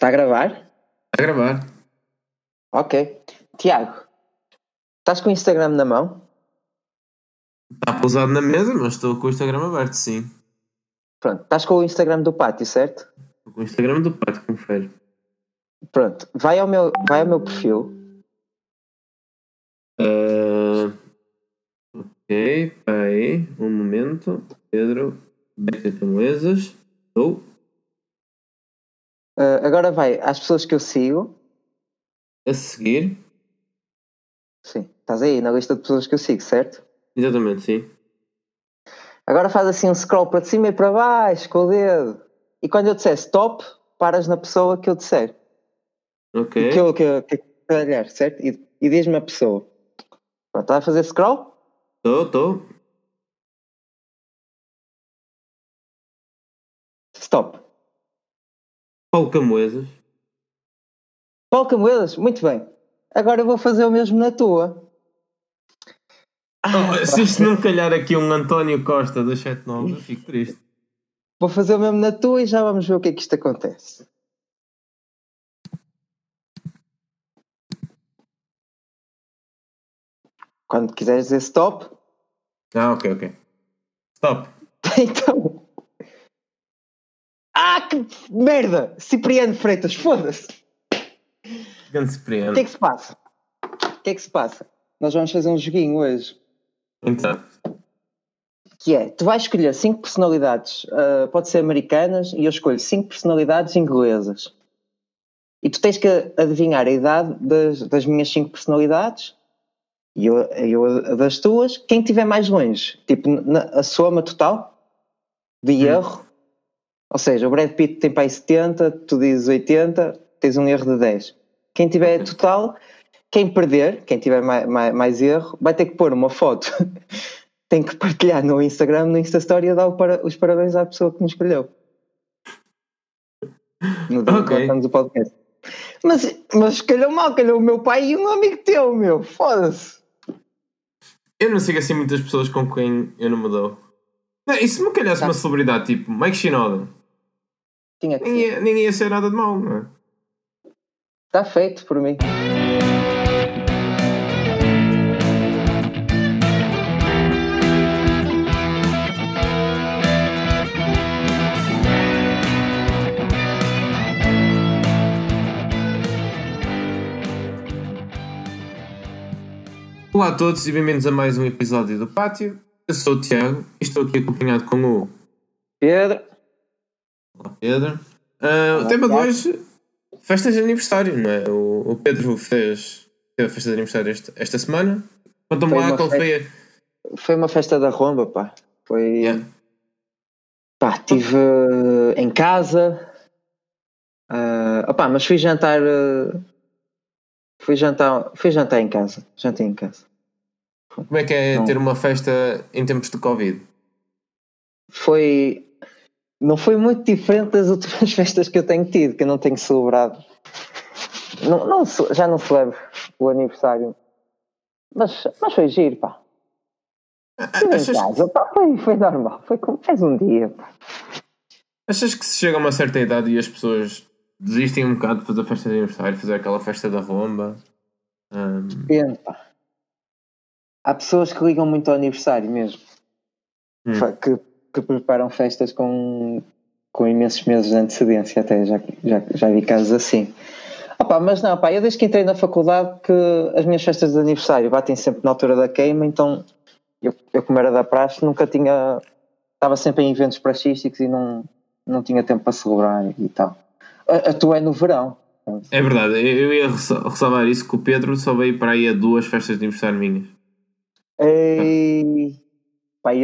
Está a gravar? Está a gravar. Ok. Tiago, estás com o Instagram na mão? Está pousado na mesa, mas estou com o Instagram aberto, sim. Pronto, estás com o Instagram do pátio, certo? Estou com o Instagram do pátio, confere. Pronto, vai ao meu, vai ao meu perfil. Uh, ok, aí, um momento. Pedro, Beca Camoesas. Estou. Uh, agora vai às pessoas que eu sigo. A seguir. Sim, estás aí na lista de pessoas que eu sigo, certo? Exatamente, sim. Agora faz assim um scroll para cima e para baixo com o dedo. E quando eu disser stop, paras na pessoa que eu disser. Ok. Que eu que, que, que olhar, certo? E, e diz-me a pessoa. Pronto, está a fazer scroll? Estou, estou. Stop. Paulo Camoesas. Paulo Camoedas, muito bem. Agora eu vou fazer o mesmo na tua. Oh, se isto não calhar aqui um António Costa das 79, eu fico triste. Vou fazer o mesmo na tua e já vamos ver o que é que isto acontece. Quando quiseres dizer stop. Ah, ok, ok. Stop. Então. Ah, que merda! Cipriano Freitas, foda-se! Grande O Cipriano. que é que se passa? O que é que se passa? Nós vamos fazer um joguinho hoje. Então, Que é, tu vais escolher cinco personalidades, ah, pode ser americanas, e eu escolho cinco personalidades inglesas. E tu tens que adivinhar a idade das, das minhas cinco personalidades e eu, eu das tuas. Quem estiver mais longe, tipo na, a soma total de erro, ou seja, o Brad Pitt tem para aí 70, tu dizes 80, tens um erro de 10. Quem tiver total, quem perder, quem tiver mais, mais, mais erro, vai ter que pôr uma foto. tem que partilhar no Instagram, no Insta Story a dar os parabéns à pessoa que nos escolheu. No dia Ok. que lançamos o podcast. Mas, mas calhou mal, calhou o meu pai e um amigo teu, meu. Foda-se. eu não sigo assim muitas pessoas com quem eu não me dou. Não, e se me calhasse Tá. uma celebridade tipo Mike Shinoda, Tinha que nem ia, nem ia ser nada de mal, não é? Está feito por mim. Olá a todos e bem-vindos a mais um episódio do Pátio. Eu sou o Tiago e estou aqui acompanhado com o Pedro, Olá, Pedro. Ah, o Olá, tema de Tiago. hoje, festas de aniversário, não é? O, o Pedro fez, fez a festa de aniversário esta, esta semana. Conta-me Foi lá uma qual foi a... foi uma festa da Romba, pá. Foi. Yeah. Pá, estive eh, em casa. Ah, opá, mas fui jantar. eh, fui jantar. Fui jantar em casa. Jantei em casa. Como é que é Não. ter uma festa em tempos de Covid? Foi. Não foi muito diferente das últimas festas que eu tenho tido, que eu não tenho celebrado. Não, não já não celebro o aniversário. Mas, mas foi giro, pá. Estive em casa, pá, foi, foi normal. Foi como faz um dia, pá. achas que se chega a uma certa idade e as pessoas desistem um bocado de fazer a festa de aniversário, fazer aquela festa da romba? Ahm, Depende, pá. Há pessoas que ligam muito ao aniversário mesmo. Hum. Que, que preparam festas com, com imensos meses de antecedência, até já, já, já vi casos assim. Opa, mas não, pá, eu desde que entrei na faculdade que as minhas festas de aniversário batem sempre na altura da queima, então eu, eu como era da praxe, nunca tinha. Estava sempre em eventos praxísticos e não, não tinha tempo para celebrar e tal. A, a tua é no verão. é verdade, eu ia ressa- ressalvar isso que o Pedro só veio para aí a duas festas de aniversário minhas. Ei,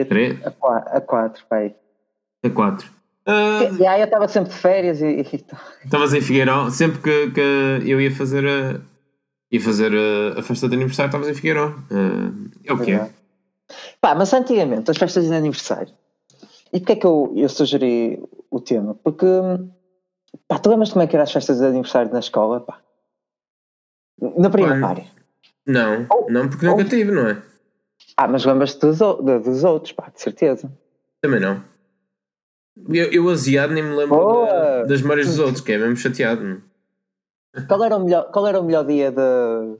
Três? a, qua- a quatro, pá. aí. A quatro. Ah, E aí eu estava sempre de férias e. Estavas em Figueiró, sempre que, que eu ia fazer a, ia fazer a, a festa de aniversário, estavas em Figueiró. Ah, é o que é. Pá, mas antigamente, as festas de aniversário. E porquê é que eu, eu sugeri o tema? Porque, pá, tu lembras como é que eram as festas de aniversário na escola, pá? Na primária. Não, não, porque nunca tive, não é? Ah, mas lembras-te dos, dos outros, pá, de certeza. Também não. Eu, eu asiado nem me lembro Boa! da- das memórias dos outros, que é mesmo chateado. não? Qual era o melhor, qual era o melhor dia de,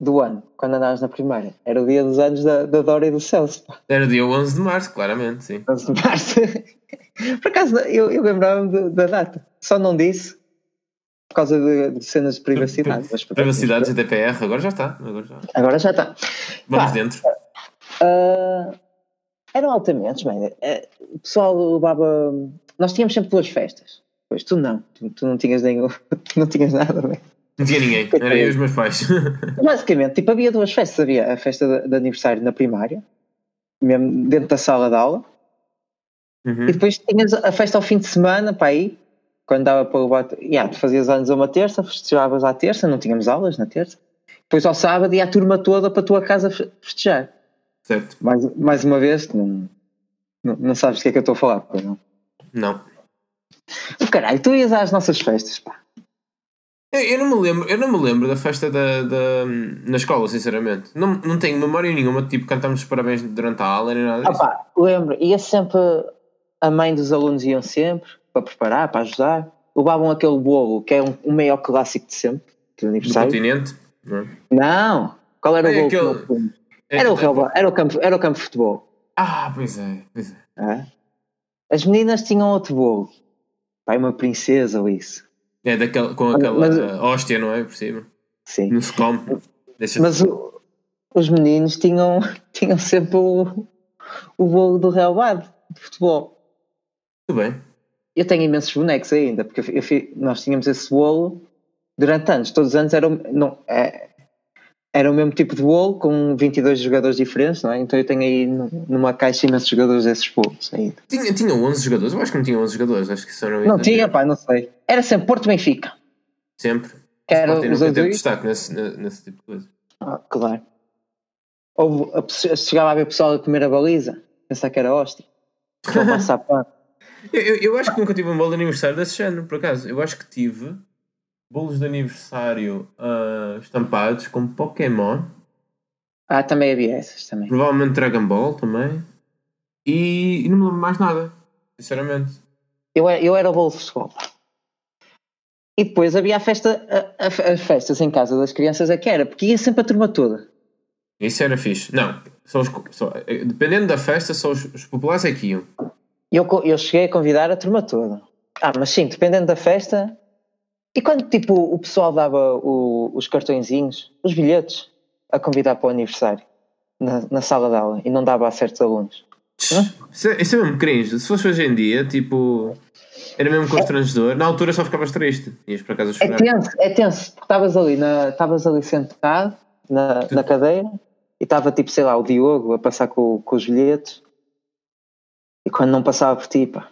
do ano, quando andavas na primária? Era o dia dos anos da, da Dora e do Celso. pá. Era dia 11 de março, claramente, sim. 11 de março. Por acaso, eu, eu lembrava-me da data. Só não disse por causa de, de cenas de privacidade. mas- Privacidade, GDPR, agora já está. Agora, já. Agora já está. Vamos Pá. dentro. Ah, eram altamentos, bem. eh, O pessoal levava. Nós tínhamos sempre duas festas. Pois tu não. Tu, tu não tinhas nenhum. Tu não tinhas nada, bem. Não tinha ninguém, era eu e os meus pais. Basicamente, tipo, havia duas festas. Havia a festa de, de aniversário na primária, mesmo dentro da sala de aula, Uhum. e depois tinhas a festa ao fim de semana, para aí, quando dava para levar. Yeah, tu fazias anos a uma terça, festejavas à terça, não tínhamos aulas na terça. Depois ao sábado ia a turma toda para a tua casa fe- festejar. Certo. Mais, mais uma vez, não, não, não sabes do que é que eu estou a falar, pois não? Não. Oh, caralho, tu ias às nossas festas, pá. Eu, eu não me lembro, eu não me lembro da festa da, da- na escola, sinceramente. Não, não tenho memória nenhuma, tipo, cantámos os parabéns durante a aula nem nada Ah, disso. pá, lembro, ia sempre, a mãe dos alunos iam sempre para preparar, para ajudar. Levavam aquele bolo que é um, o maior clássico de sempre, de Do aniversário. continente. Não, é? Não! Qual era o É bolo? aquele- fomos? É- Era o, relva- era, o campo, era o campo de futebol. Ah, pois é, pois é. é? As meninas tinham outro bolo. Pai, uma princesa ou isso. É daquela, com aquela mas- hóstia, não é? Por cima. Sim. Não se come. Deixa Mas o- os meninos tinham, tinham sempre o, o bolo do relvado de futebol. Tudo bem. Eu tenho imensos bonecos ainda, porque eu eu nós tínhamos esse bolo durante anos. Todos os anos era, o- não, é, era o mesmo tipo de bolo, com 22 jogadores diferentes, não é? Então eu tenho aí nu- numa caixa imensos jogadores desses bolos ainda. Tinha, tinha 11 jogadores? Eu acho que não tinha 11 jogadores. Acho que isso era Não tinha, pá, não sei. Era sempre Porto Benfica. Sempre. Que era Sporting os nunca teve destaque nesse, nesse tipo de coisa. Ah, claro. Houve, a, chegava a ver pessoal a comer a baliza, pensar que era hóstia. Aquele maçapã. Eu, eu, eu acho que nunca tive um bolo de aniversário desse género, por acaso. Eu acho que tive bolos de aniversário ah, estampados com Pokémon, Ah, também havia essas também. provavelmente Dragon Ball também, e, e não me lembro mais nada, sinceramente. Eu, era- eu era o bolo de futebol. E depois havia a festa, a- a- as festas em casa das crianças é que era, porque ia sempre a turma toda. Isso era fixe. Não, só os, só, eh, dependendo da festa, só os, os populares é que iam. Eu, eu cheguei a convidar a turma toda. Ah, mas sim, dependendo da festa. E quando tipo o pessoal dava o- os cartõezinhos, os bilhetes, a convidar para o aniversário na, na sala de aula e não dava a certos alunos. Isso é, isso é mesmo cringe. Se fosse hoje em dia, tipo, era mesmo constrangedor. Na altura só ficavas triste. Ias para casa É chorar. tenso, é tenso, porque estavas ali, na, ali sentado na, na cadeira e estava tipo, sei lá, o Diogo a passar com, com os bilhetes e quando não passava por ti, pá,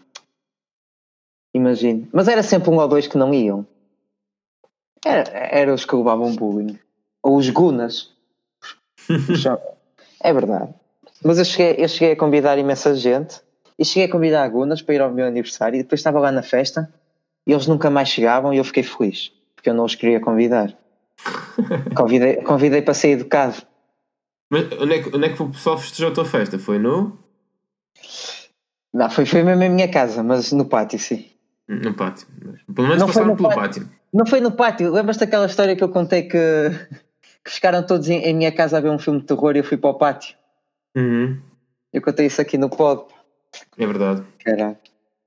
imagino. Mas era sempre um ou dois que não iam. Era, era os que levavam bullying. Ou os gunas. é verdade. Mas eu cheguei, eu cheguei a convidar imensa gente e cheguei a convidar a gunas para ir ao meu aniversário e depois estava lá na festa e eles nunca mais chegavam e eu fiquei feliz porque eu não os queria convidar. Convidei, convidei para ser educado. Mas onde é, que, onde é que o pessoal festejou a tua festa? Foi no? Não, foi, foi mesmo em minha casa, mas no pátio, sim. No pátio. Pelo menos Não foi passaram no pelo pátio. pátio. Não foi no pátio. Lembras-te daquela história que eu contei que, que ficaram todos em, em minha casa a ver um filme de terror e eu fui para o pátio? Uhum. Eu contei isso aqui no pod. É verdade.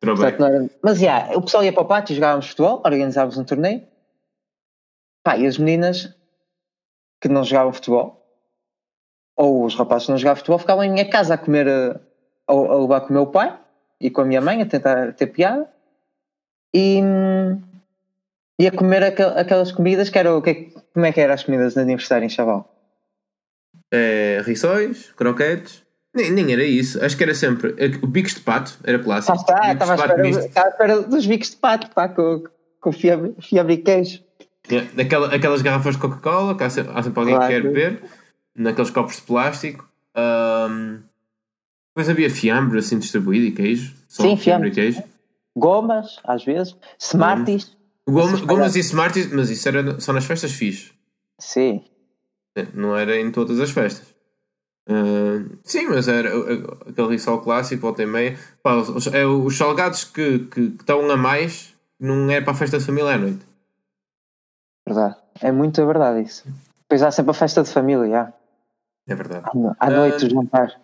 Portanto, era- Mas já, o pessoal ia para o pátio, jogávamos futebol, organizávamos um torneio. Pá, e as meninas que não jogavam futebol, ou os rapazes que não jogavam futebol, ficavam em minha casa a comer, eh, a, a levar com o meu pai e com a minha mãe, a tentar ter piada. E, e a comer aquel- aquelas comidas que eram. o que é- Como é que eram as comidas de aniversário em Chaval? É, rissóis, croquetes. Nem, nem era isso. Acho que era sempre. é, O bicos de pato era Ah, clássico. está, Bicos de estava à espera, estava dos bicos de pato, pá, com, com fiambre, fiambre e queijo. Yeah, daquela- aquelas garrafas de Coca-Cola, que há sempre, há sempre alguém Claro. que quer beber, naqueles copos de plástico. Ahm, depois havia fiambre assim distribuído e queijo. Só Sim, fiambre e queijo. Gomas, às vezes, Smarties. Goma, gomas e Smarties, mas isso era só nas festas fixe. Sim. Não era em todas as festas. Uh, sim, mas era uh, aquele rissol clássico, volta e meia. Pá, os, é os salgados que, que, que estão a mais não é para a festa de família à noite. Verdade. É muito verdade isso. Depois há sempre a festa de família, já. É verdade. À noite, o jantar.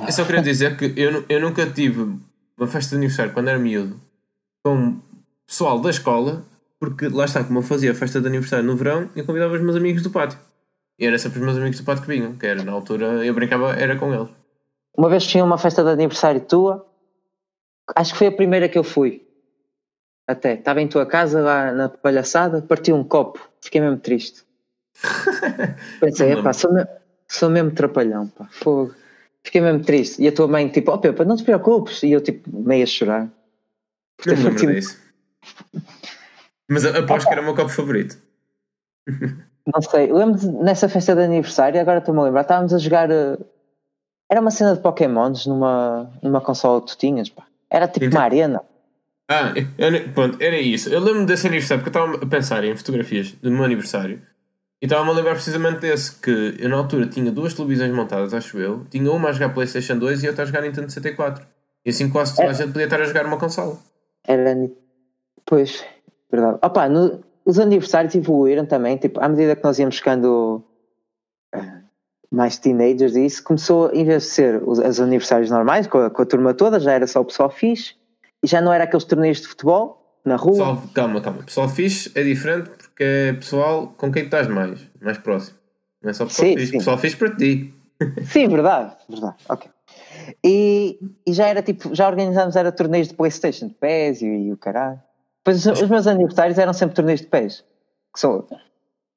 Eu só queria dizer que eu, eu nunca tive uma festa de aniversário quando era miúdo com pessoal da escola, porque lá está, como eu fazia a festa de aniversário no verão, eu convidava os meus amigos do pátio. E era sempre os meus amigos do pátio que vinham, que era na altura eu brincava, era com eles. Uma vez tinha uma festa de aniversário tua, acho que foi a primeira que eu fui. Até, estava em tua casa lá na palhaçada, parti um copo, fiquei mesmo triste. Pensei, epá, sou, me, sou mesmo trapalhão, pá, fogo. Fiquei mesmo triste. E a tua mãe, tipo, ó oh, Pepa, não te preocupes. E eu, tipo, meio a chorar. Me lembro disso. Mas aposto que era o meu copo favorito. Não sei, lembro nessa festa de aniversário, agora estou-me a lembrar, estávamos a jogar. Eh, era uma cena de Pokémons numa, numa consola que tu tinhas, pá. Era tipo então... uma arena. Ah, eu, pronto, era isso. Eu lembro desse aniversário porque eu estava a pensar em fotografias do meu aniversário e estava-me a lembrar precisamente desse, que eu na altura tinha duas televisões montadas, acho eu. Tinha uma a jogar Playstation 2 e outra a jogar Nintendo 64. E assim quase toda a gente podia estar a jogar uma consola. Era. Pois, verdade. Opa, no, os aniversários evoluíram também, tipo, à medida que nós íamos ficando uh, mais teenagers e isso, começou, em vez de ser os, os aniversários normais, com a, com a, turma toda, já era só o pessoal fixe, e já não era aqueles torneios de futebol na rua. Pessoal, calma, calma. Pessoal fixe é diferente porque é pessoal com quem estás mais, mais próximo. Não é só pessoal sim, fixe, sim. pessoal fixe para ti. Sim, verdade, verdade, ok. E, e já era tipo, já organizámos era torneios de Playstation, de PES e, e o caralho. Pois os, os meus aniversários eram sempre torneios de PES. Que sou,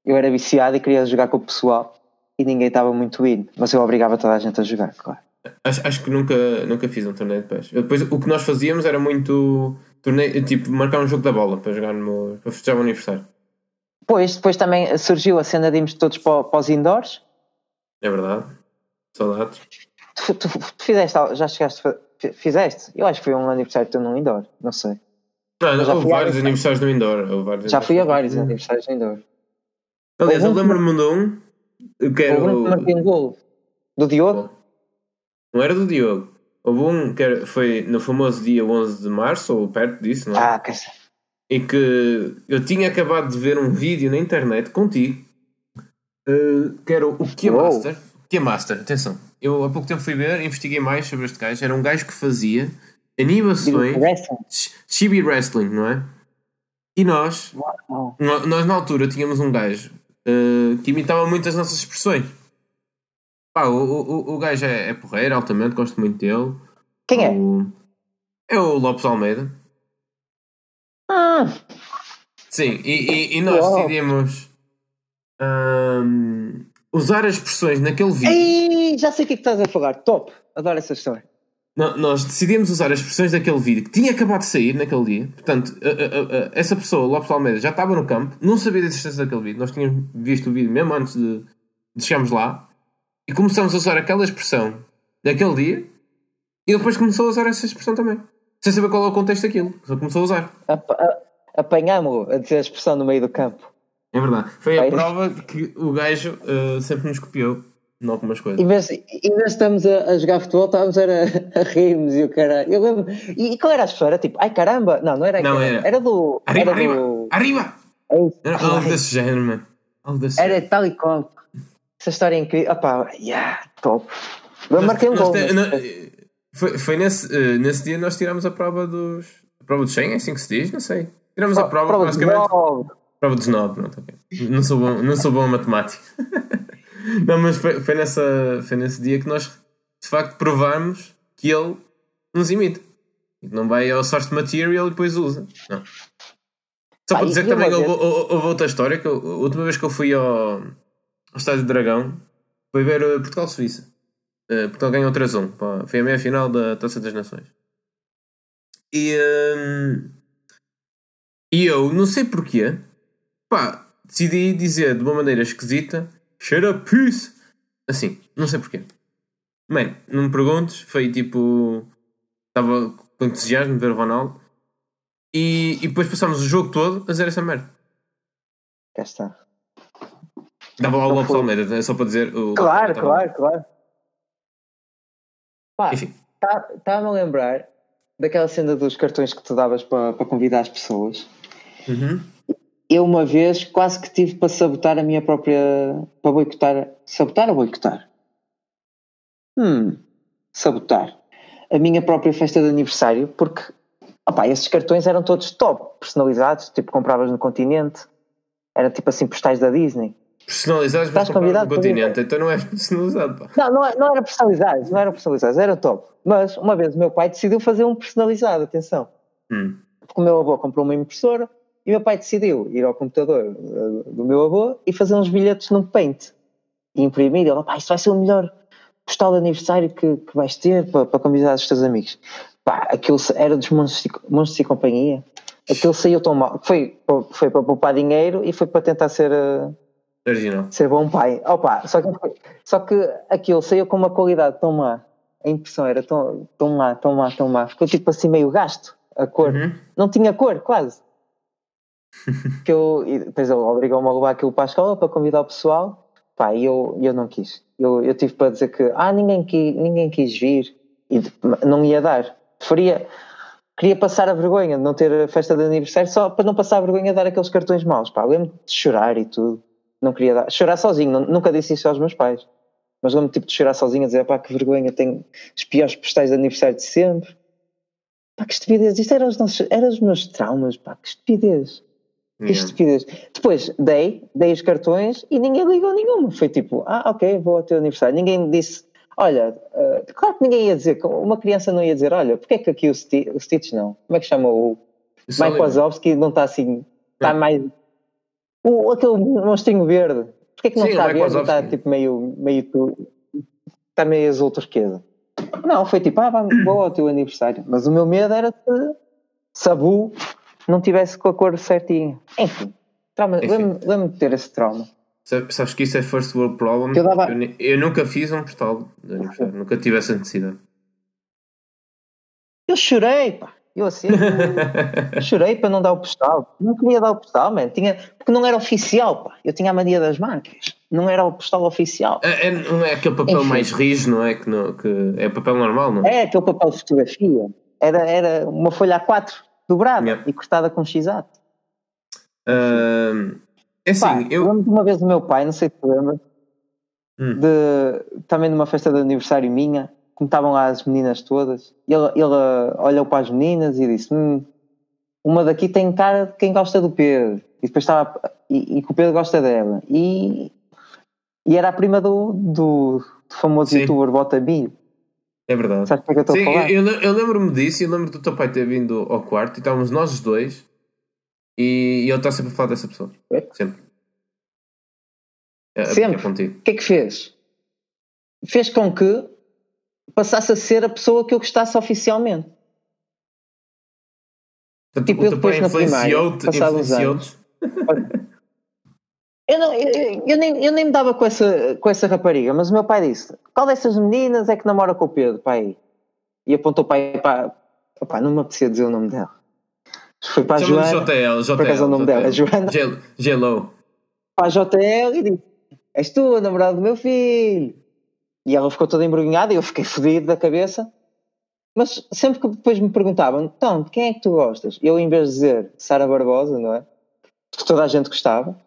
eu era viciado e queria jogar com o pessoal e ninguém estava muito indo, mas eu obrigava toda a gente a jogar, claro. Acho, acho que nunca, nunca fiz um torneio de PES. Depois o que nós fazíamos era muito torneio, tipo, marcar um jogo da bola para jogar no, para festejar o aniversário. Pois, depois também surgiu a cena de irmos todos para, para os indoors. É verdade. Saudades. Tu, tu, tu, fizeste, já chegaste, fizeste? Eu acho que foi um aniversário teu num indoor, não sei. Não, não houve vários aniversários no indoor. Vários já fui a vários aniversários no indoor. Aliás, eu lembro-me de um que era o... Um gol do Diogo? Não era do Diogo. Houve um que foi no famoso dia 11 de março, ou perto disso, não é? Ah, que E que eu tinha acabado de ver um vídeo na internet contigo uh, que era o Kia Master. Kia Master, atenção. Eu há pouco tempo fui ver, investiguei mais sobre este gajo. Era um gajo que fazia animações chibi wrestling, não é? E nós, nós na altura tínhamos um gajo uh, que imitava muito as nossas expressões. Pá, o, o, o gajo é, é porreiro, altamente, gosto muito dele. Quem é? O, é o Lopes Almeida. Ah! Sim, e, e, e nós Uou. decidimos usar as expressões naquele vídeo. Ei, já sei o que é que estás a falar. Top! Adoro essa história. Não, nós decidimos usar as expressões daquele vídeo que tinha acabado de sair naquele dia. Portanto, a, a, a, essa pessoa, Lopes Almeida, já estava no campo, não sabia da existência daquele vídeo. Nós tínhamos visto o vídeo mesmo antes de, de chegarmos lá e começamos a usar aquela expressão daquele dia e depois começou a usar essa expressão também. Sem saber qual é o contexto daquilo. Só começou a usar. Apanhámos-o a dizer a expressão no meio do campo. É verdade. Foi a prova de que o gajo uh, sempre nos copiou em algumas coisas. Em vez, em vez estamos a, a jogar futebol, estávamos a, a rir-nos e o caralho. Eu lembro, e, e qual era a expressão? Era tipo, ai caramba! Não, não era Não, era. era do. Arriba, era arriba! Do... Arriba! É era algo desse género, mano. Algo desse era género. tal e qual. Essa história é incrível. Opá, yeah, top. Eu marquei um gol. Foi, foi nesse, uh, nesse dia nós tirámos a prova dos. A prova do Schengen, é assim que se diz? Não sei. Tiramos a prova, prova basicamente. Prova dos 9, não, okay. não, sou bom, não sou bom a matemática. não, mas foi, foi, nessa, foi nesse dia que nós de facto provamos que ele nos imita. Não vai ao source material e depois usa. Não. Só para dizer que também houve, houve, outra história. Que eu, a última vez que eu fui ao, ao Estádio de Dragão foi ver uh, Portugal-Suíça. Uh, Portugal ganhou 3-1. Foi a meia final da Taça das Nações. E, uh, e eu, não sei porquê, pá, decidi dizer de uma maneira esquisita Shut up, peace! Assim, não sei porquê. Bem, não me perguntes, foi tipo. Estava com entusiasmo de ver o Ronaldo e, e depois passámos o jogo todo a dizer essa merda. Cá está. Dava ao Lopes Almeida, é só para dizer. O claro, claro, claro. Pá, estava tá, a lembrar daquela cena dos cartões que tu davas para, para convidar as pessoas. Uhum. Eu uma vez quase que tive para sabotar a minha própria. para boicotar. Sabotar ou boicotar? Hum. Sabotar. A minha própria festa de aniversário, porque. Opá, esses cartões eram todos top, personalizados, tipo compravas no continente, era tipo assim postais da Disney. Personalizados, mas convidado no continente, então não és personalizado. Pá. Não, não, é, não era personalizados, não eram personalizados, era top. Mas uma vez o meu pai decidiu fazer um personalizado, atenção. Hum. Porque o meu avô comprou uma impressora e o meu pai decidiu ir ao computador eh, do meu avô e fazer uns bilhetes num paint. E imprimir, ele, pá, isto vai ser o melhor postal de aniversário que, que vais ter para, para convidar os teus amigos. Pá, aquilo era dos monstros, e companhia. Aquilo saiu tão mal. Foi, foi para poupar dinheiro e foi para tentar ser eh, Original. Ser bom pai. Opa, só que, só que aquilo saiu com uma qualidade tão má. A impressão era tão, tão má, tão má, tão má. Ficou tipo assim meio gasto a cor. Uhum. Não tinha cor, quase. que eu, e depois ele obrigou-me a levar aquilo para a escola para convidar o pessoal. Pá, e eu, eu não quis. Eu, eu tive para dizer que ah, ninguém, quis, ninguém quis vir e não ia dar. Preferia, queria passar a vergonha de não ter a festa de aniversário só para não passar a vergonha de dar aqueles cartões maus. Pá, lembro de chorar e tudo não queria dar. Chorar sozinho, nunca disse isso aos meus pais. Mas lembro tipo de chorar sozinho a dizer, pá, que vergonha, tenho os piores postais de aniversário de sempre. Pá, que estupidez, isto era os, nossos, era os meus traumas, pá, que estupidez. Que yeah. estupidez. Depois dei, dei os cartões e ninguém ligou nenhuma. Foi tipo, ah, ok, vou ao teu aniversário. Ninguém disse, olha, uh, claro que ninguém ia dizer, uma criança não ia dizer, olha, porque é que aqui o, Sti o Stitch não? Como é que chama o Mike Wazowski não está assim, está mais o, aquele monstrinho verde. Porquê que não Sim, está verde? Está tipo meio, meio. Está meio azul turquesa. Não, foi tipo, ah, vamos, vou ao teu aniversário. Mas o meu medo era que Sabu não tivesse com a cor certinha. Enfim, trauma, lembro-me de ter esse trauma. Sabes que isso é first world problem? Eu, dava... eu, eu nunca fiz um postal de aniversário, nunca tive essa necessidade. Eu chorei, pá. Eu assim, chorei para não dar o postal. Não queria dar o postal, man. Tinha, porque não era oficial, pá. Eu tinha a mania das marcas. Não era o postal oficial. É, é não é aquele papel Enfim. mais rijo, não é? Que, não, que é papel normal, não é? É aquele papel de fotografia. Era, era uma folha A4 dobrada yeah. e cortada com x-ato. Uh, é assim, pá, eu. lembro de uma vez do meu pai, não sei se lembra, hum. de, também numa festa de aniversário minha, como estavam lá as meninas todas, ele, ele olhou para as meninas e disse: hum, Uma daqui tem cara de quem gosta do Pedro. E depois estava. E, que o Pedro gosta dela. E, e era a prima do, do, do famoso Sim. youtuber Botabi. É verdade. Sabes para que eu estou Sim, a falar? Eu, eu, lembro-me disso e eu lembro do teu pai ter vindo ao quarto e estávamos nós os dois e, e ele está sempre a falar dessa pessoa. É? Sempre. É, é sempre. O que é que fez? Fez com que passasse a ser a pessoa que eu gostasse oficialmente. Portanto, tipo, eu depois na primária, passados anos. Eu, não, eu, eu, nem, eu nem me dava com essa, com essa rapariga, mas o meu pai disse: qual dessas meninas é que namora com o Pedro, pai? E apontou para, para opa, não me apetecia dizer o nome dela. Foi para a Joana. JL, JL, por acaso o nome dela, Joana. Gelo. Para a JL e disse: És tu a namorada do meu filho. E ela ficou toda embrulhada e eu fiquei fodido da cabeça. Mas sempre que depois me perguntavam, então, de quem é que tu gostas? Eu, em vez de dizer Sara Barbosa, não é? Que toda a gente gostava.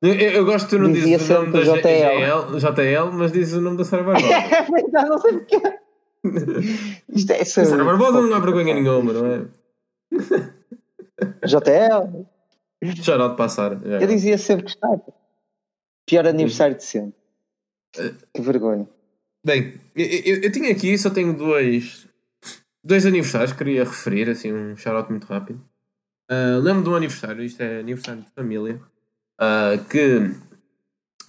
Eu, eu gosto que tu não dizes o nome da JL. JL, mas dizes o nome da Sara Barbosa. É não sei porque. Isto é. Sara Barbosa não há vergonha nenhuma, não é? JL. Já não de passar. Já. Eu dizia sempre que estava. Pior aniversário de sempre. Que vergonha. Bem, eu, eu, tinha aqui, só tenho dois, dois aniversários que queria referir, assim, um shout muito rápido. Uh, lembro de um aniversário, isto é aniversário de família, uh, que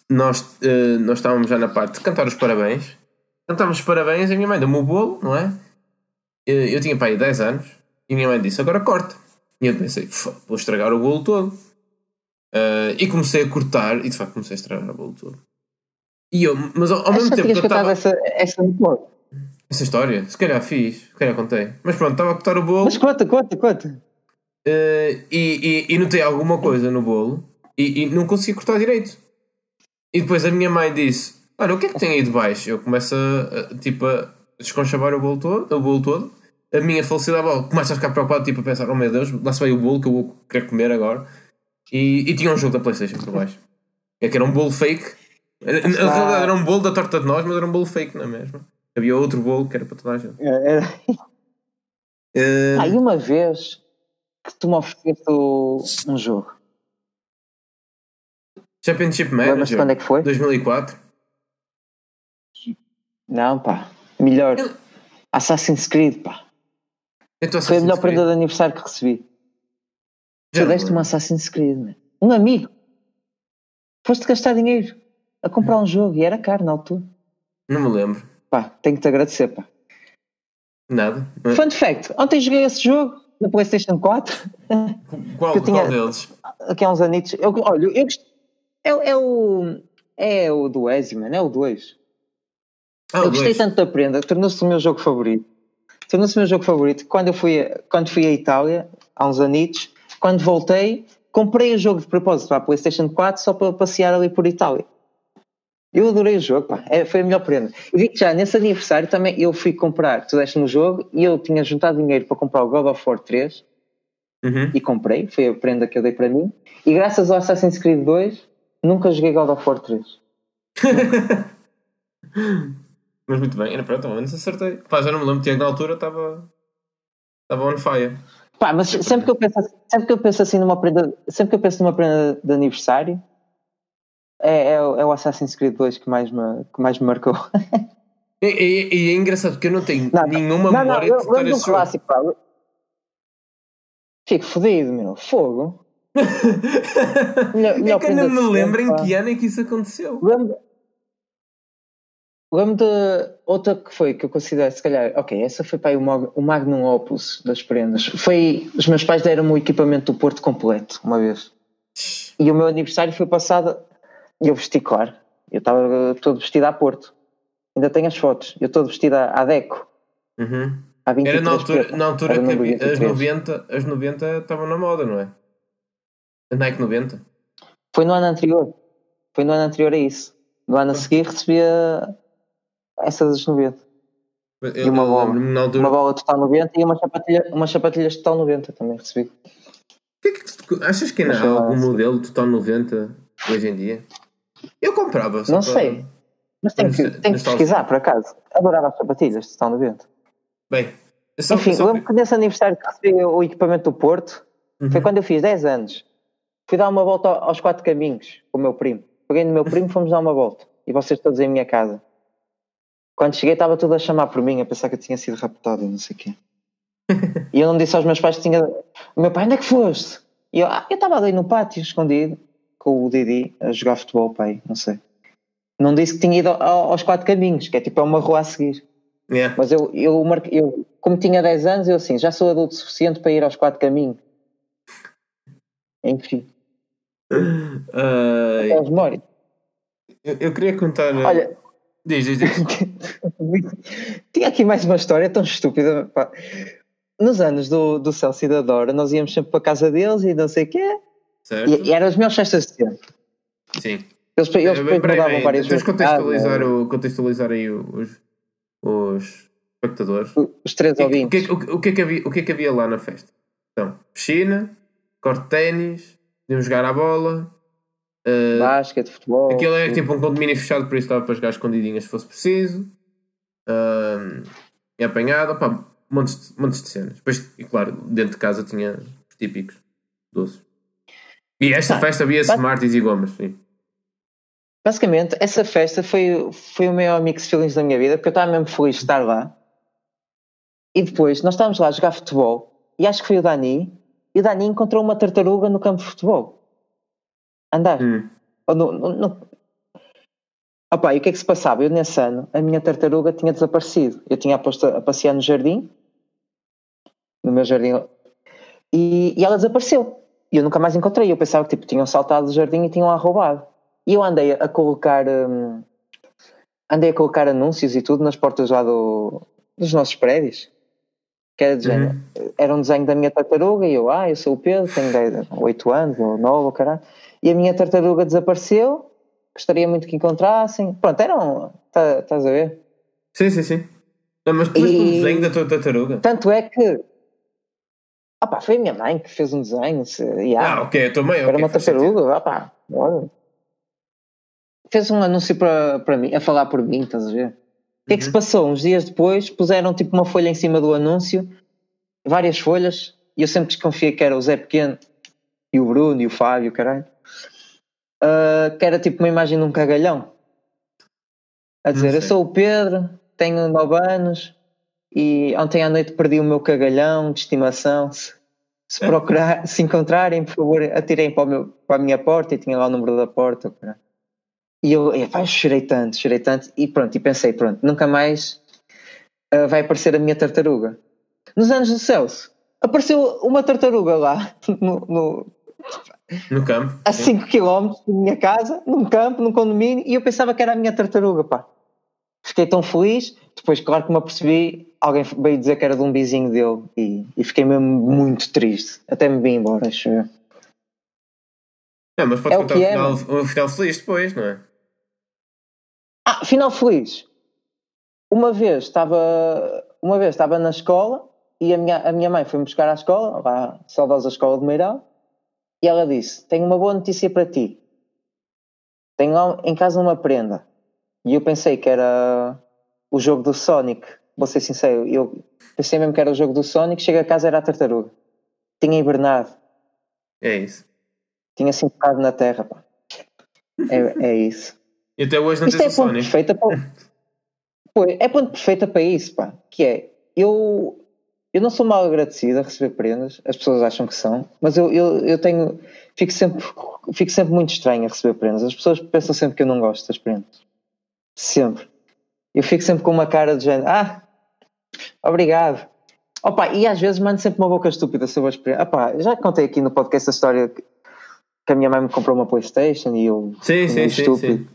nós, uh, nós estávamos já na parte de cantar os parabéns. Cantámos os parabéns e a minha mãe deu-me o bolo, não é? Eu, eu tinha aí 10 anos e a minha mãe disse: agora corta. E eu pensei: vou estragar o bolo todo. e comecei a cortar e de facto comecei a estragar o bolo todo. E eu, mas ao, ao mesmo tempo. que eu estava. Essa, essa, essa história? Se calhar fiz, se calhar contei. Mas pronto, estava a cortar o bolo. Mas conta, conta, conta. Uh, e, e, e notei alguma coisa no bolo e, e não consegui cortar direito. E depois a minha mãe disse: Olha, o que é que tem aí de baixo? Eu começo a, a tipo, a, desconchavar o bolo todo, o bolo todo. A minha felicidade começa a ficar preocupada, tipo a pensar: oh meu Deus, lá se vai o bolo que eu vou querer comer agora. E, e tinha um jogo da PlayStation por baixo. É que era um bolo fake. Na realidade era um bolo da torta de nós, mas era um bolo fake, não é mesmo? Havia outro bolo que era para toda a gente. É, é. Uh... Ah, e uma vez que tu me ofereceste um jogo. Championship Manager. quando é que foi? 2004. Não, pá. Melhor. Eu... Assassin's Creed, pá. Então, foi a melhor prenda de aniversário que recebi. Já tu deste um Assassin's Creed, man. um amigo. Foste gastar dinheiro a comprar um jogo e era caro na altura. Não me lembro. Pá, tenho que te agradecer, pá. Nada. Fun fact: ontem joguei esse jogo na PlayStation 4. Qual, tinha, qual deles? Aqui há uns anitos. Eu, olha, eu é, é o. É o do Eziman, é o 2. Ah, eu gostei dois. tanto da prenda, tornou-se o meu jogo favorito. Tornou-se o meu jogo favorito. Quando eu fui, quando fui à Itália, há uns anitos, quando voltei, comprei o jogo de propósito para a PlayStation 4 só para passear ali por Itália. Eu adorei o jogo, pá. É, foi a melhor prenda. Eu vi que já nesse aniversário também eu fui comprar, tu deste no jogo e eu tinha juntado dinheiro para comprar o God of War 3 uhum. e comprei, foi a prenda que eu dei para mim. E graças ao Assassin's Creed 2 nunca joguei God of War 3. Mas muito bem, era pronto, pelo menos acertei. Pá, já não me lembro, tinha que na altura estava. Estava on fire. Pá, mas sempre que, eu penso, sempre que eu penso assim numa prenda, sempre que eu penso numa prenda de aniversário, é, é, é o Assassin's Creed 2 que mais me, que mais me marcou. E, e, e, é engraçado porque eu não tenho não, nenhuma não, memória não, de ter esse clássico, pá. Fico fodido, meu. Fogo. melhor, melhor é que eu não me lembro em que ano é que isso aconteceu. Lembro, lembro de outra que foi, que eu considero, se calhar, ok, essa foi para aí o Magnum Opus das prendas. Foi, os meus pais deram-me o equipamento do Porto completo, uma vez. E o meu aniversário foi passado, e eu vesti, claro, eu estava todo vestido a Porto. Ainda tenho as fotos, eu todo vestido a, a Deco. Uhum. Era na altura, na altura que havia, as 90 as 90 estavam na moda, não é? A Nike 90. Foi no ano anterior. Foi no ano anterior a isso. No ano a seguir recebia essas das 90. Eu, e uma bola, altura... uma bola total 90 e uma sapatilha, umas sapatilhas total 90 também recebi. Que é que tu, achas que ainda há algum modelo total 90 hoje em dia? Eu comprava. Não sei. Mas tenho que, tenho que pesquisar, por acaso. Adorava as sapatilhas total 90. Bem, só, Enfim, só... lembro que nesse aniversário que recebi o equipamento do Porto uhum. foi quando eu fiz 10 anos. Fui dar uma volta aos quatro caminhos com o meu primo. Peguei no meu primo fomos dar uma volta. E vocês todos em minha casa. Quando cheguei estava tudo a chamar por mim, a pensar que eu tinha sido raptado e não sei o quê. e eu não disse aos meus pais que tinha. O meu pai, onde é que foste? E eu, ah, eu estava ali no pátio, escondido, com o Didi, a jogar futebol, pai, não sei. Não disse que tinha ido aos quatro caminhos, que é tipo é uma rua a seguir. Yeah. Mas eu, eu, eu, como tinha 10 anos, eu assim, já sou adulto suficiente para ir aos quatro caminhos. Enfim. Uh, memórias. Eu, eu queria contar. Olha, Diz, diz, diz. Tinha aqui mais uma história tão estúpida. Pá. Nos anos do, do Celso e da Dora, nós íamos sempre para a casa deles e não sei o quê. Certo. E, e eram as melhores festas de sempre. Sim. Eles, eles depois mudavam várias vezes. Contextualizar, ah, o, contextualizar aí os, os espectadores. Os três ouvintes. O que, o, o, que é que havia, o que é que havia lá na festa? Então, piscina, corte de ténis, íamos jogar à bola, Uh, Basquete, futebol. Aquilo é tipo um condomínio fechado, por isso estava para jogar escondidinhas se fosse preciso. Uh, e apanhado, pá, montes, de, montes de cenas. Depois, e claro, dentro de casa tinha os típicos doces. E esta tá. festa havia Smarties e gomas, sim. Basicamente, essa festa foi, foi o maior mix feelings da minha vida, porque eu estava mesmo feliz de estar lá. E depois, nós estávamos lá a jogar futebol, e acho que foi o Dani, e o Dani encontrou uma tartaruga no campo de futebol andar. Hum. No, no, no... Opa, e o que é que se passava? Eu nesse ano, a minha tartaruga tinha desaparecido. Eu tinha posto a passear no jardim, no meu jardim, e, e ela desapareceu. E eu nunca mais encontrei. Eu pensava que tipo, tinham saltado do jardim e tinham a roubado. E eu andei a colocar. Hum, andei a colocar anúncios e tudo nas portas lá do, dos nossos prédios. Que era, desenho, uhum. era um desenho da minha tartaruga e eu, ah, eu sou o Pedro, tenho 10, 8 anos ou 9, caralho e a minha tartaruga desapareceu. Gostaria muito que encontrassem. Pronto, eram. Tá, estás a ver? Sim, sim, sim. Não, mas e... um desenho da tua tartaruga? Tanto é que. Ah pá, foi a minha mãe que fez um desenho. Se... Yeah. Ah, ok, a tua mãe. Era okay, uma tartaruga, ah pá, olha. Fez um anúncio para, para mim, a falar por mim, estás a ver? O que é que se uhum. passou? Uns dias depois puseram tipo uma folha em cima do anúncio, várias folhas, e eu sempre desconfiei que era o Zé Pequeno e o Bruno e o Fábio, caralho. Uh, que era tipo uma imagem de um cagalhão a dizer: Eu sou o Pedro, tenho 9 anos e ontem à noite perdi o meu cagalhão de estimação. Se, se procurar, se encontrarem, por favor, atirem para, meu, para, a minha porta e tinha lá o número da porta. E eu, eu chorei tanto, chorei tanto e pronto, e pensei: pronto, nunca mais uh, vai aparecer a minha tartaruga. Nos anos do Celso, apareceu uma tartaruga lá no, no, no campo. A 5 km da minha casa, num campo, num condomínio, e eu pensava que era a minha tartaruga, pá. Fiquei tão feliz, depois, claro que me apercebi, alguém veio dizer que era de um vizinho dele e, e fiquei mesmo muito triste. Até me vim embora, acho eu. Não, mas pode é contar o, final, é, um final feliz depois, não é? Ah, final feliz. Uma vez estava, uma vez estava na escola e a minha, a minha mãe foi-me buscar à escola, lá, saudosa escola de Meiral, e ela disse: Tenho uma boa notícia para ti. Tenho em casa uma prenda. E eu pensei que era o jogo do Sonic. Vou ser sincero, eu pensei mesmo que era o jogo do Sonic. Chega a casa, era a tartaruga. Tinha hibernado. É isso. Tinha se assim na terra. Pá. É, é isso. E até hoje não Isto é Sonic. Perfeita para... Pô, é ponto perfeita para isso, pá. Que é, eu, eu não sou mal agradecido a receber prendas, as pessoas acham que são, mas eu, eu, eu tenho, fico sempre, fico sempre muito estranho a receber prendas. As pessoas pensam sempre que eu não gosto das prendas. Sempre. Eu fico sempre com uma cara de género, ah, obrigado. Opa, e às vezes mando sempre uma boca estúpida sobre as experiência. Opa, já contei aqui no podcast a história que a minha mãe me comprou uma Playstation e eu sim, sim, estúpido. Sim, sim.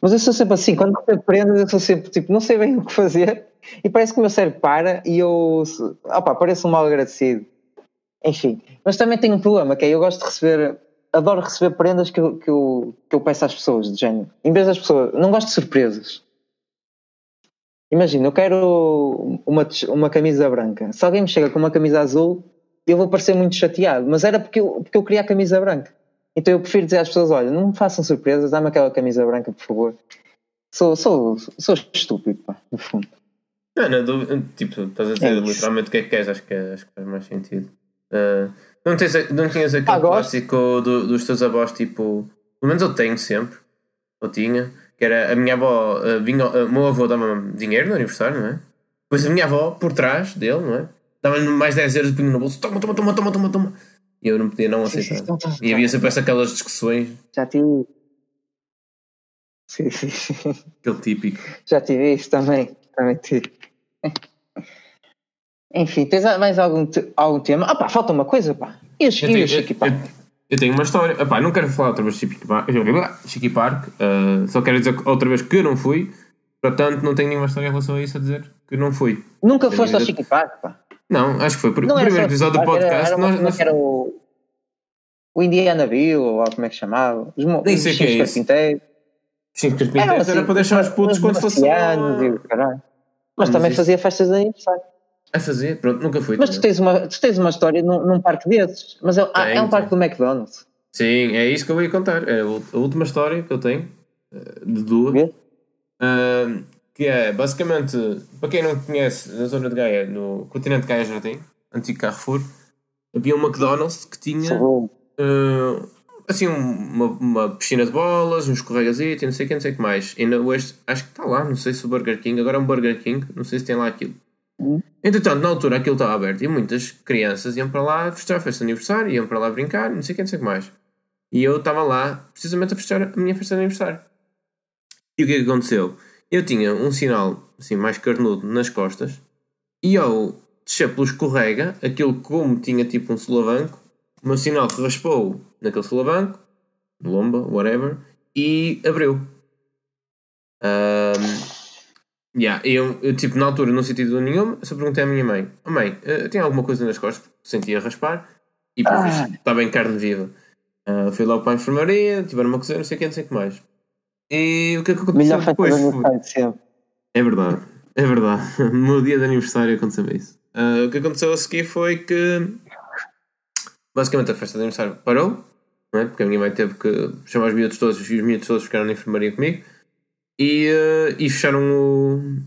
Mas eu sou sempre assim, quando me prendas eu sou sempre tipo, não sei bem o que fazer e parece que o meu cérebro para e eu opa, pareço um mal agradecido. Enfim, mas também tenho um problema que é eu gosto de receber adoro receber prendas que eu, que eu, que eu peço às pessoas, de género. Em vez das pessoas, não gosto de surpresas. Imagina, eu quero uma, uma camisa branca. Se alguém me chega com uma camisa azul, eu vou parecer muito chateado. Mas era porque eu, porque eu queria a camisa branca. Então eu prefiro dizer às pessoas: olha, não me façam surpresas, dá-me aquela camisa branca, por favor. Sou, sou, sou estúpido, pá, no fundo. Não, não, tipo, estás a dizer é literalmente o que é que queres, acho que, acho que faz mais sentido. Uh, não, tens, não tinhas aquele ah, clássico do, dos teus avós, tipo. Pelo menos eu tenho sempre. Ou tinha. Que era a minha avó. Uh, vinha, uh, o meu avô dava-me dinheiro no aniversário, não é? Depois a minha avó, por trás dele, não é? Dava-lhe mais 10 euros punho no bolso. Toma, toma, toma, toma, toma, toma. E eu não podia não aceitar. Sim, sim, e havia sempre aquelas discussões. Já tive. Sim, sim, sim. Aquele típico. Já tive isso também. Também tive. Enfim, tens mais algum, algum tema? Ah pá, falta uma coisa, pá. E o Chiqui Park? Eu, eu, tenho uma história. Ah, pá, não quero falar outra vez de Chiqui Park. Chiqui Park uh, só quero dizer outra vez que eu não fui. Portanto, não tenho nenhuma história em relação a isso a dizer que não fui. Nunca foste ao Chiqui Park, pá? Não, acho que foi. O primeiro episódio do podcast. Era, era, nós, nós... era o, o Indiana Bill, ou como é que chamava? Os, Nem sei o que é isso. Cinco carpinteiros era, assim, para deixar os putos quando fosse. Mas também fazia festas de aniversário. A fazer? Pronto, nunca fui. Mas tu tens, uma, tu tens uma história num, num parque desses. Mas é, ah, é um parque do McDonald's. Sim, é isso que eu ia contar. É a última história que eu tenho, eh, de duas. Que é, basicamente, para quem não conhece, na zona de Gaia, no continente de Gaia Jardim, antigo Carrefour, havia um McDonald's que tinha uh, assim uma, uma, piscina de bolas, um escorregazito e não sei o que, não sei o que mais. E na acho que está lá, não sei se o Burger King, agora é um Burger King, não sei se tem lá aquilo. Entretanto, na altura aquilo estava aberto e muitas crianças iam para lá festejar a festa de aniversário, iam para lá brincar, não sei o que, não sei o que mais. E eu estava lá precisamente a festejar a minha festa de aniversário. E o que é que aconteceu? Eu tinha um sinal assim mais carnudo nas costas e ao descer pelo escorrega, aquilo como tinha tipo um solavanco, o meu sinal raspou naquele solavanco, lomba, whatever, e abriu. Um, Yeah, eu, eu, tipo, na altura não senti dor nenhuma, só perguntei à minha mãe: oh, Mãe, uh, tem alguma coisa nas costas? Sentia raspar e por ah. isso estava em carne viva. Uh, fui logo para a enfermaria, tiveram uma coisa, não sei o que, não sei o que mais. E o que é que aconteceu Melhor depois? Foi... É verdade. É verdade. No dia de aniversário aconteceu isso. Uh, o que aconteceu a seguir foi que basicamente a festa de aniversário parou, não é? porque a minha mãe teve que chamar os miúdos todos, e os miúdos todos ficaram na enfermaria comigo e, uh, e fecharam o,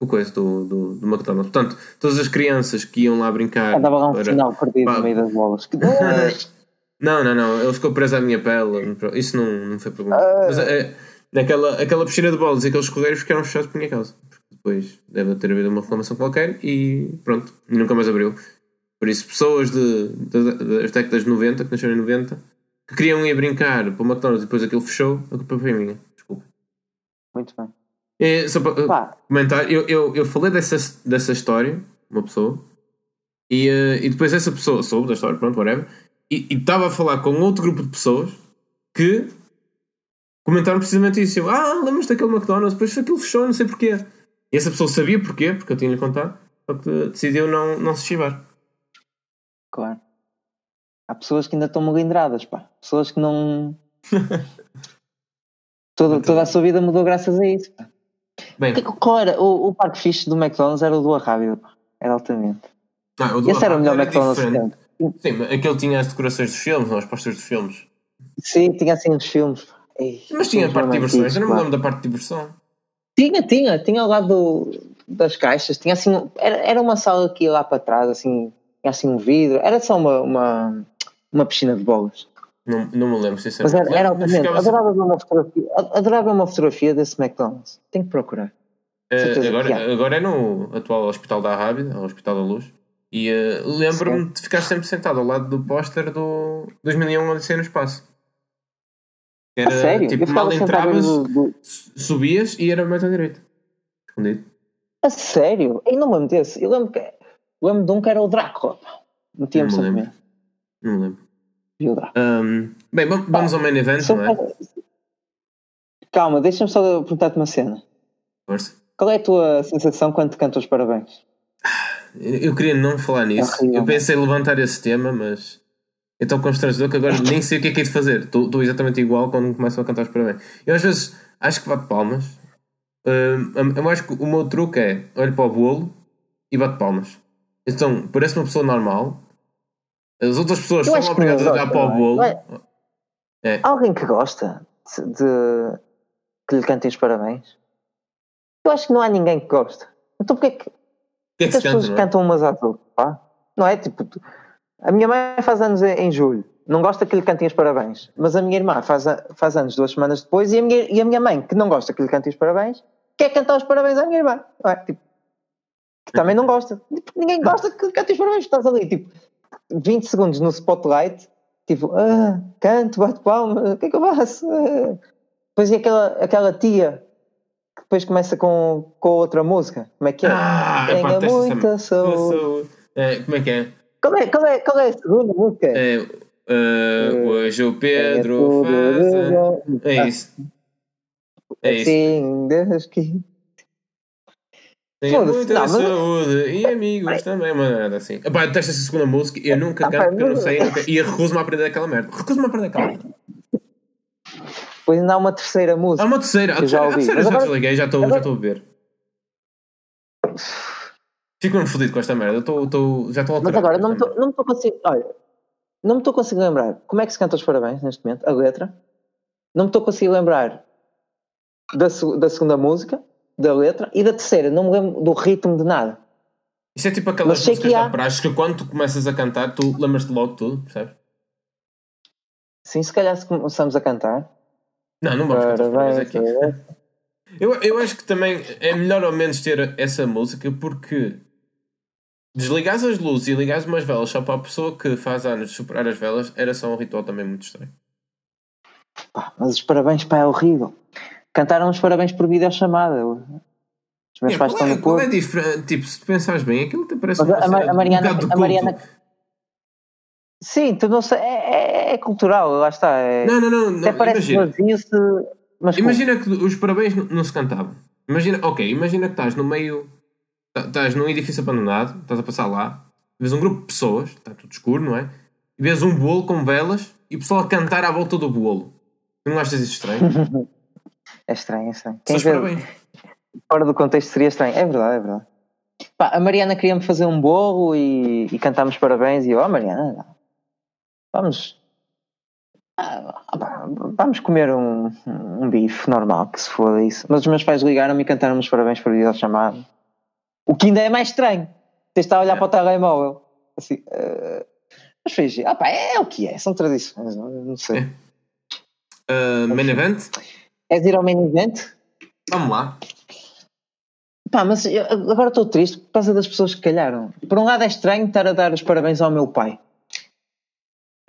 o coisa do, do, do McDonald's. Portanto, todas as crianças que iam lá brincar. Andava lá um para... sinal perdido no meio das bolas. não, não, não. Ele ficou preso à minha pele. Isso não, não foi problema. Uh... Mas é, naquela, aquela piscina de bolas e aqueles correios ficaram fechados por minha causa. Depois deve ter havido uma reclamação qualquer e pronto, nunca mais abriu. Por isso, pessoas de, de, das décadas de 90, que nasceram em 90, que queriam ir brincar para o McDonald's e depois aquilo fechou, a culpa foi minha. Muito bem. É, só para Pá. comentar, eu, eu, eu falei dessa, dessa história, uma pessoa, e, uh, e depois essa pessoa soube da história, pronto, whatever, e estava a falar com outro grupo de pessoas que comentaram precisamente isso. Eu, ah, lembras daquele McDonald's? Depois aquilo fechou, não sei porquê. E essa pessoa sabia porquê, porque eu tinha-lhe contado, só que decidiu não, não se chivar. Claro. Há pessoas que ainda estão melindradas, pá. Pessoas que não. toda, toda a sua vida mudou graças a isso. Bem, qual era? O, o parque fixe do McDonald's era o do Rápido, era altamente. Ah, o do Esse era o melhor era McDonald's Sim, aquele tinha as decorações dos filmes, não, as posters dos filmes. Sim, tinha assim os filmes. Ei, Mas tinha a parte de diversões, eu não me lembro da parte de diversão. Tinha, tinha, tinha ao lado do, das caixas, tinha assim, era, era uma sala ia lá para trás, assim, tinha assim um vidro, era só uma, uma, uma piscina de bolas. Não, não me lembro, sinceramente. Mas era, era altamente, adorava, ver uma fotografia, adorava uma fotografia desse McDonald's, tenho que procurar. Uh, agora, agora é no atual Hospital da Rábida, Hospital da Luz, e uh, lembro-me de ficar sempre sentado ao lado do póster do 2001 Odisseia no Espaço. Era, sério? Tipo, mal entravas, do, do... subias e era mais à direita. Escondido. A sério? Eu não me lembro desse. Eu lembro, que, lembro de um que era o Drácula. Metia-me sempre lembro. Não lembro. Um, bem, vamos ao main event, não é? Calma, deixa-me só perguntar-te uma cena. Força. Qual é a tua sensação quando te cantam os parabéns? Eu queria não falar nisso. É eu pensei em levantar esse tema, mas é tão constrangedor que agora nem sei o que é que é de fazer. Estou exatamente igual quando começam a cantar os parabéns. Eu às vezes acho que bato palmas. Uh, eu acho que o meu truque é olho para o bolo e bato palmas. Então, parece uma pessoa normal. As outras pessoas eu são obrigadas a olhar para o bolo. É? é. Alguém que gosta de que lhe cantem os parabéns? Eu acho que não há ninguém que gosta. Então porquê que, que, é que as pessoas canta, cantam umas às outras? Não é? Tipo, a minha mãe faz anos em, julho. Não gosta que lhe cantem os parabéns. Mas a minha irmã faz, faz anos duas semanas depois e a, minha, e a minha mãe, que não gosta que lhe cantem os parabéns, quer cantar os parabéns à minha irmã. Não é? Tipo, que também não gosta. Tipo, ninguém gosta que lhe cantem os parabéns. Estás ali, tipo, 20 segundos no spotlight, tipo, ah, canto, bate palma, o que é que eu faço? Ah. Depois e aquela, aquela tia que depois começa com, com outra música. Como é que é? Ah, Tenha muita saúde. É, como é que é? Qual é, qual é, qual é a segunda música? É, uh, hoje o Pedro faz. É isso. É isso. Sim, Deus que. Tenha muita não, saúde mas... e amigos também, mano. Assim. Epá, eu essa segunda música eu nunca canto porque eu não sei nunca, e recuso-me a aprender aquela merda. Recuso-me a aprender aquela merda. Depois ainda há uma terceira música. Há uma terceira, a terceira, já, a terceira já agora... desliguei, já estou a ver. Fico mesmo fodido com esta merda. Eu tô, tô, já estou Mas agora não me estou conseguindo. Olha, não me estou conseguindo lembrar como é que se canta os parabéns neste momento, a letra. Não me estou conseguindo lembrar da, da segunda música, da letra e da terceira. Não me lembro do ritmo de nada. Isso é tipo aquelas músicas da praxe que quando tu começas a cantar, tu lembras-te logo tudo, percebes? Sim, se calhar se começamos a cantar. Não, não vamos cantar parabéns aqui. Eu, eu acho que também é melhor ou menos ter essa música porque Desligares as luzes e ligares umas velas só para a pessoa que faz anos de superar as velas era só um ritual também muito estranho. Pá, mas os parabéns, pá, é horrível. Cantaram os parabéns por videochamada. Os meus é, pais estão é, no é diferente? Tipo, se tu pensares bem, aquilo te parece a, a, Mariana, um a Mariana. Sim, tu não sei, é, é, é cultural, lá está. É, não, não, não. Até não, parece imagina, se, mas imagina que os parabéns não, não se cantavam. Imagina, ok, imagina que estás no meio Tá, estás num edifício abandonado, estás a passar lá, vês um grupo de pessoas, está tudo escuro, não é? E vês um bolo com velas e o pessoal a cantar à volta do bolo. Tu não achas isso estranho? é estranho, é estranho. Quem vê, Fora do contexto seria estranho. É verdade, é verdade. Pá, a Mariana queria-me fazer um bolo e, e cantámos parabéns e eu, ó oh, Mariana, vamos. Ah, vamos comer um, um bife normal, que se foda isso. Mas os meus pais ligaram-me e cantaram-me os parabéns por videochamada. O que ainda é mais estranho. Tens de a olhar é. para o telemóvel. Assim, uh, mas fez, ah pá, é o que é, são tradições, não sei. Uh, main event? És ir ao main event? Vamos lá. Pá, mas eu, agora estou triste por causa das pessoas que calharam. Por um lado é estranho estar a dar os parabéns ao meu pai.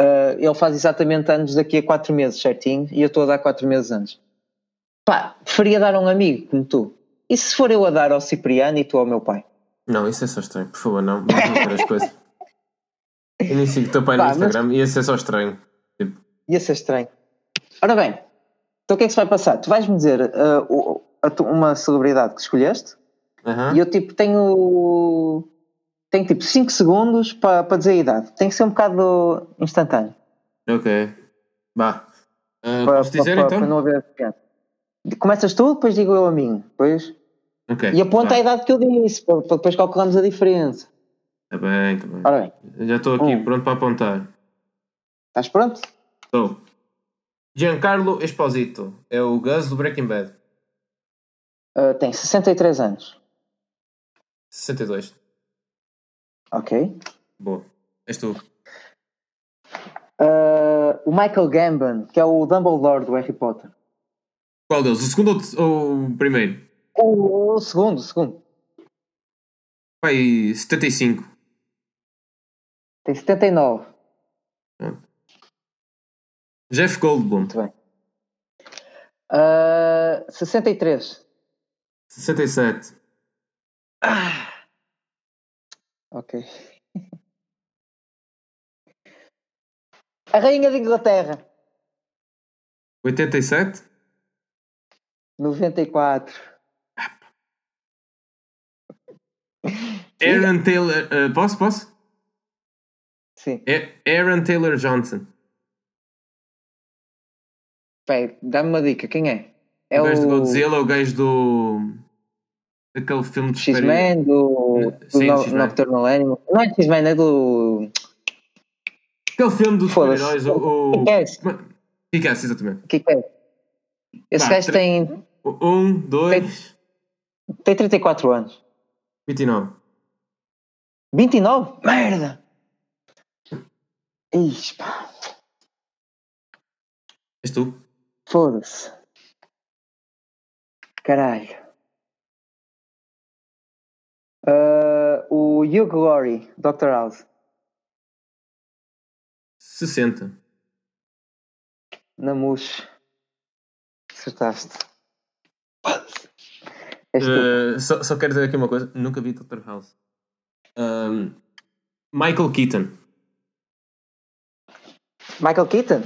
Uh, ele faz exatamente anos daqui a 4 meses, certinho, e eu estou a dar 4 meses antes. Pá, preferia dar a um amigo como tu. E se for eu a dar ao Cipriano e tu ao meu pai? Não, isso é só estranho, por favor, não. Vamos as coisas. Eu nem sigo o teu pai no Instagram, mas... ia ser só estranho. Tipo... Ia ser estranho. Ora bem, então o que é que se vai passar? Tu vais-me dizer uh, uma celebridade que escolheste e eu tipo tenho. Tenho tipo 5 segundos para pa dizer a idade. Tem que ser um bocado instantâneo. Ok. Vá. Uh, para, dizer para, então? Para não haver Começas tu, depois digo eu a mim. Depois... Okay, e aponta a idade que eu disse, para, para depois calcularmos a diferença. Está bem, está bem. Ora bem. Já estou aqui um. pronto para apontar. Estás pronto? Estou. Giancarlo Esposito é o Gus do Breaking Bad. Uh, tem 63 anos. 62. Ok. Boa. És tu. Uh, o Michael Gambon, que é o Dumbledore do Harry Potter. Qual deles? O segundo ou o primeiro? O, o segundo, o segundo. Vai 75. Tem 79. Ah. Jeff Goldblum. Muito bem. Uh, 63. 67. Ah. Ok. A Rainha de Inglaterra. 87? 94. Aaron Taylor. Uh, posso? Posso? Sim. Aaron Taylor Johnson. Pai, dá-me uma dica, quem é? É o gajo o... do Godzilla, o gajo do. Aquele filme de X-Men, do, do Sim, no. Nocturnal Animal. Não é X-Men, é do. Aquele filme dos super-heróis. O, o... Kick-Ass. Kick-Ass, exatamente. Kick-Ass. Esse gajo tre... tem. Um, dois. Tem, tem 34 anos. 29. 29? Merda! Ixi, pá. És tu? Foda-se. Caralho. Uh, o Hugh Glory, Dr. House. 60. Namus. Acertaste. Uh, só, só quero dizer aqui uma coisa: nunca vi Dr. House. Um, Michael Keaton. Michael Keaton?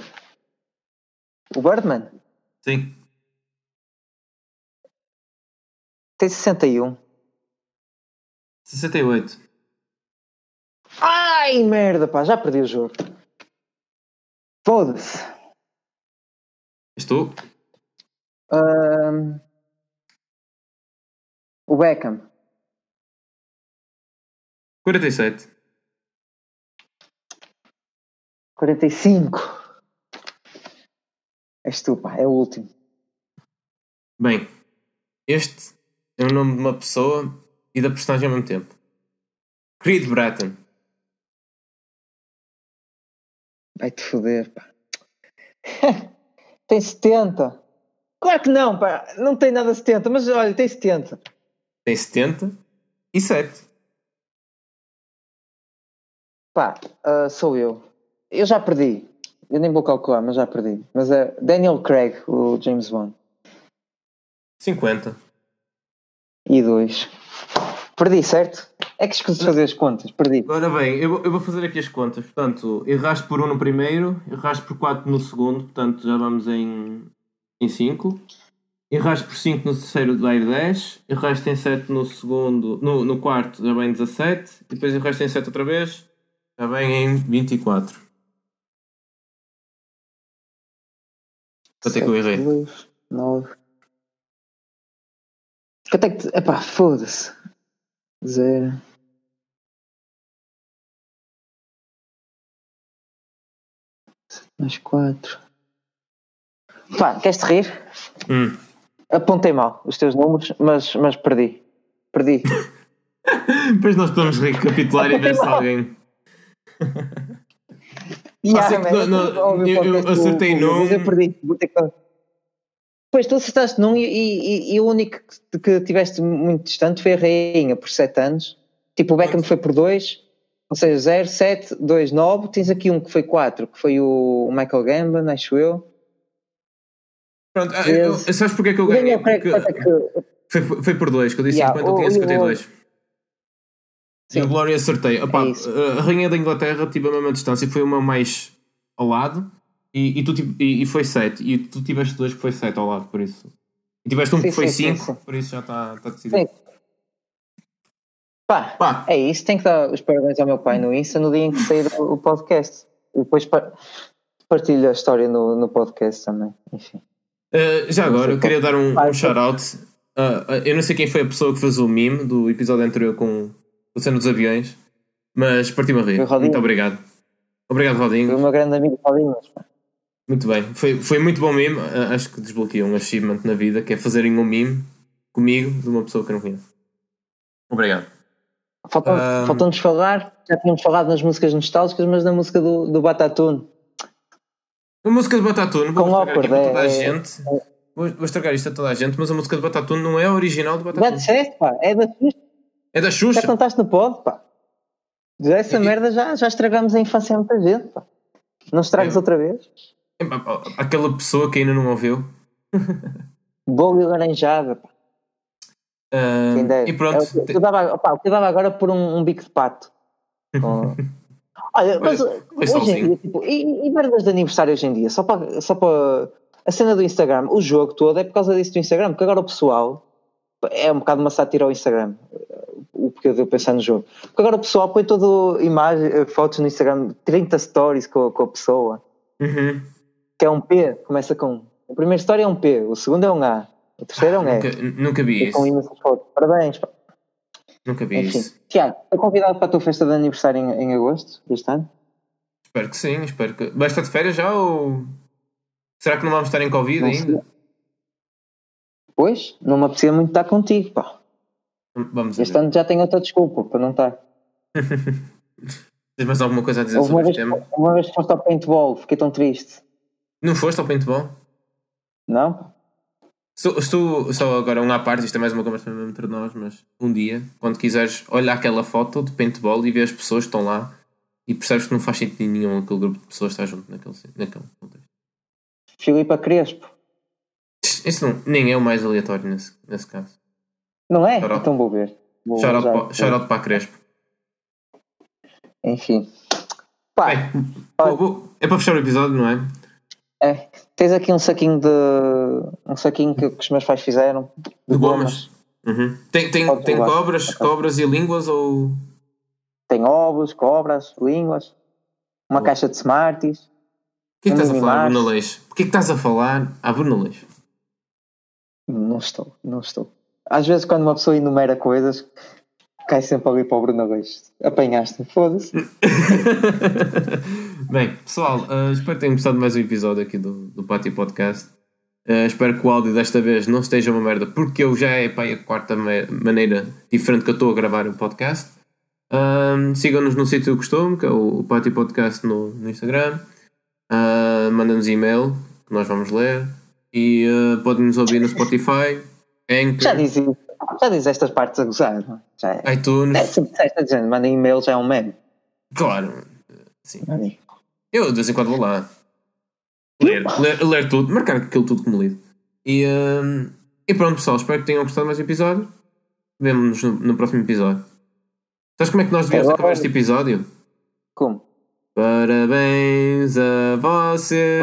O Birdman? Sim. Tem 61. 68. Ai, merda, pá, já perdi o jogo. Foda-se. Estou? Um, o Beckham. 47. 45. És tu, pá, é o último. Bem, este é o nome de uma pessoa e da personagem ao mesmo tempo. Creed Bratton. Vai-te foder, pá. tem 70. Claro que não, pá. Não tem nada 70, mas olha, tem 70. Tem 70 e 7. Pá, uh, sou eu. Eu já perdi. Eu nem vou calcular, mas já perdi. Mas é Daniel Craig, o James Bond. 50. E 2. Perdi, certo? É que esqueci de fazer as contas, perdi. Ora bem, eu vou, eu vou fazer aqui as contas. Portanto, erraste por 1 um no primeiro, erraste por 4 no segundo, portanto já vamos em, em 5. Erraste por 5 no terceiro, dá 10. Erraste em 7 no segundo, no, no quarto, já vem 17. E depois erraste em 7 outra vez, já vem em 24. Quanto é que eu errei? 2, 9. Quanto é que. Epá, foda-se. Zero. Mais quatro. Pá, queres-te rir? Hum. Apontei mal os teus números, mas, mas perdi. Perdi. Depois nós podemos recapitular e ver se alguém. Yeah, Ah, no, eu, eu acertei num. Mas eu perdi. Vou ter que... Pois tu acertaste num e, e, e, o único que, que tiveste muito distante foi a Rainha por 7 anos. Tipo, o Beckham foi por 2, ou seja, 0, 7, 2, 9. Tens aqui um que foi 4, que foi o Michael Gambon, acho eu. Pronto, ah, eu, sabes porque é que eu ganhei? Porque foi, foi por 2, que eu disse yeah, 50, eu tinha 52. Sim. E o Glória acertei. É a Rainha da Inglaterra tive a mesma distância, foi uma mais ao lado e, e, tu, e, e foi 7. E tu tiveste dois que foi 7 ao lado, por isso. E tiveste um sim, que foi 5, por isso já está tá decidido. Sim. Pá, Pá, é isso. Tenho que dar os parabéns ao meu pai no Insta no dia em que sair o podcast. E depois partilho a história no, no podcast também. Enfim. Uh, já agora, eu queria dar um, um shout-out. Uh, eu não sei quem foi a pessoa que fez o meme do episódio anterior com o cena dos aviões, mas partiu-me a rir. Muito obrigado. Obrigado, Rodinho. Foi o meu grande amigo Rodinho. Muito bem, foi, foi muito bom meme. Acho que desbloqueou um achievement na vida que é fazerem um meme comigo de uma pessoa que não conheço. Obrigado. Faltou-nos um... falar, já tínhamos falado nas músicas nostálgicas, mas na música do, do Batatune. A música de Batatune, vou estragar aqui para toda a é, gente. É, vou, vou estragar isto a toda a gente, mas a música de Batatune não é a original do Batatune. Já disseste, pá, é da Xuxa. É da Xuxa? Já contaste no pod, pá. Já essa e... merda já, já estragamos a infância a muita gente, pá. Não estragues é. outra vez. É, aquela pessoa que ainda não ouviu. Bolo e laranjada, pá. Uh, e pronto. É, o, que eu dava, opa, eu dava agora por um, um bico de pato. Com... Olha, mas hoje em dia, tipo, e, e merdas de aniversário hoje em dia? Só para, só para a cena do Instagram, o jogo todo é por causa disso do Instagram, porque agora o pessoal é um bocado uma sátira ao Instagram, o que eu pensar no jogo. Porque agora o pessoal põe toda imagem, eh, fotos no Instagram, 30 stories com, com a pessoa, uhum. que é um P, começa com. O primeiro story é um P, o segundo é um A, o terceiro é um nunca, E. Nunca vi e isso. Com imensas fotos. Parabéns, pá. Nunca vi Enfim. isso. Tiago, é convidado para a tua festa de aniversário em, em agosto deste ano? Espero que sim, espero que. Vais estar de férias já ou. Será que não vamos estar em Covid não ainda? Sei. Pois, não me apetecia muito estar contigo, pá. Vamos este ano já tenho outra desculpa para não estar. Tens mais alguma coisa a dizer sobre vez, este tema? Uma vez foste ao paintball, fiquei tão triste. Não foste ao paintball? Não? Estou, estou só agora um à parte, isto é mais uma conversa mesmo entre nós, mas um dia, quando quiseres, olha aquela foto de paintball e vê as pessoas que estão lá e percebes que não faz sentido nenhum aquele grupo de pessoas estar junto naquele, naquele contexto. Filipa Crespo. Esse não, nem é o mais aleatório nesse, nesse caso. Não é? Então vou ver. Vou shout, out, shout out para a Crespo. Enfim. Pá, Bem, vou, vou, é para fechar o episódio, não é? É. Tens aqui um saquinho de. um saquinho que, que os meus pais fizeram. De, de gomas. Uhum. Tem, tem, tem cobras, cobras e línguas ou. Tem ovos, cobras, línguas, uma oh. caixa de Smarties. O que é que estás a falar, Bruna Leix? Porquê que estás a falar à Bruna Leix? Não estou, não estou. Às vezes quando uma pessoa enumera coisas, cai sempre ali para o Bruno Leix. Apanhaste, foda-se. Bem, pessoal, uh, espero que tenham gostado de mais um episódio aqui do, do Pátio Podcast. Uh, espero que o áudio desta vez não esteja uma merda, porque eu já é a quarta maneira diferente que eu estou a gravar o podcast. Uh, Sigam-nos no sítio do costume, que é o, o Pátio Podcast no, no Instagram. Uh, Mandem-nos e-mail, que nós vamos ler. E uh, podem-nos ouvir no Spotify. Anchor. Já disse, já disse estas partes a gozar. Já é. iTunes. É, se disseste dizendo, mandem e-mail já é um meme. Claro. Sim. Eu de vez em quando vou lá ler, ler, ler tudo, marcar aquilo tudo como lido. E, uh, e pronto, pessoal, espero que tenham gostado mais do episódio. Vemo-nos no, no, próximo episódio. Sabes como é que nós devíamos acabar este episódio? Como? Parabéns a você.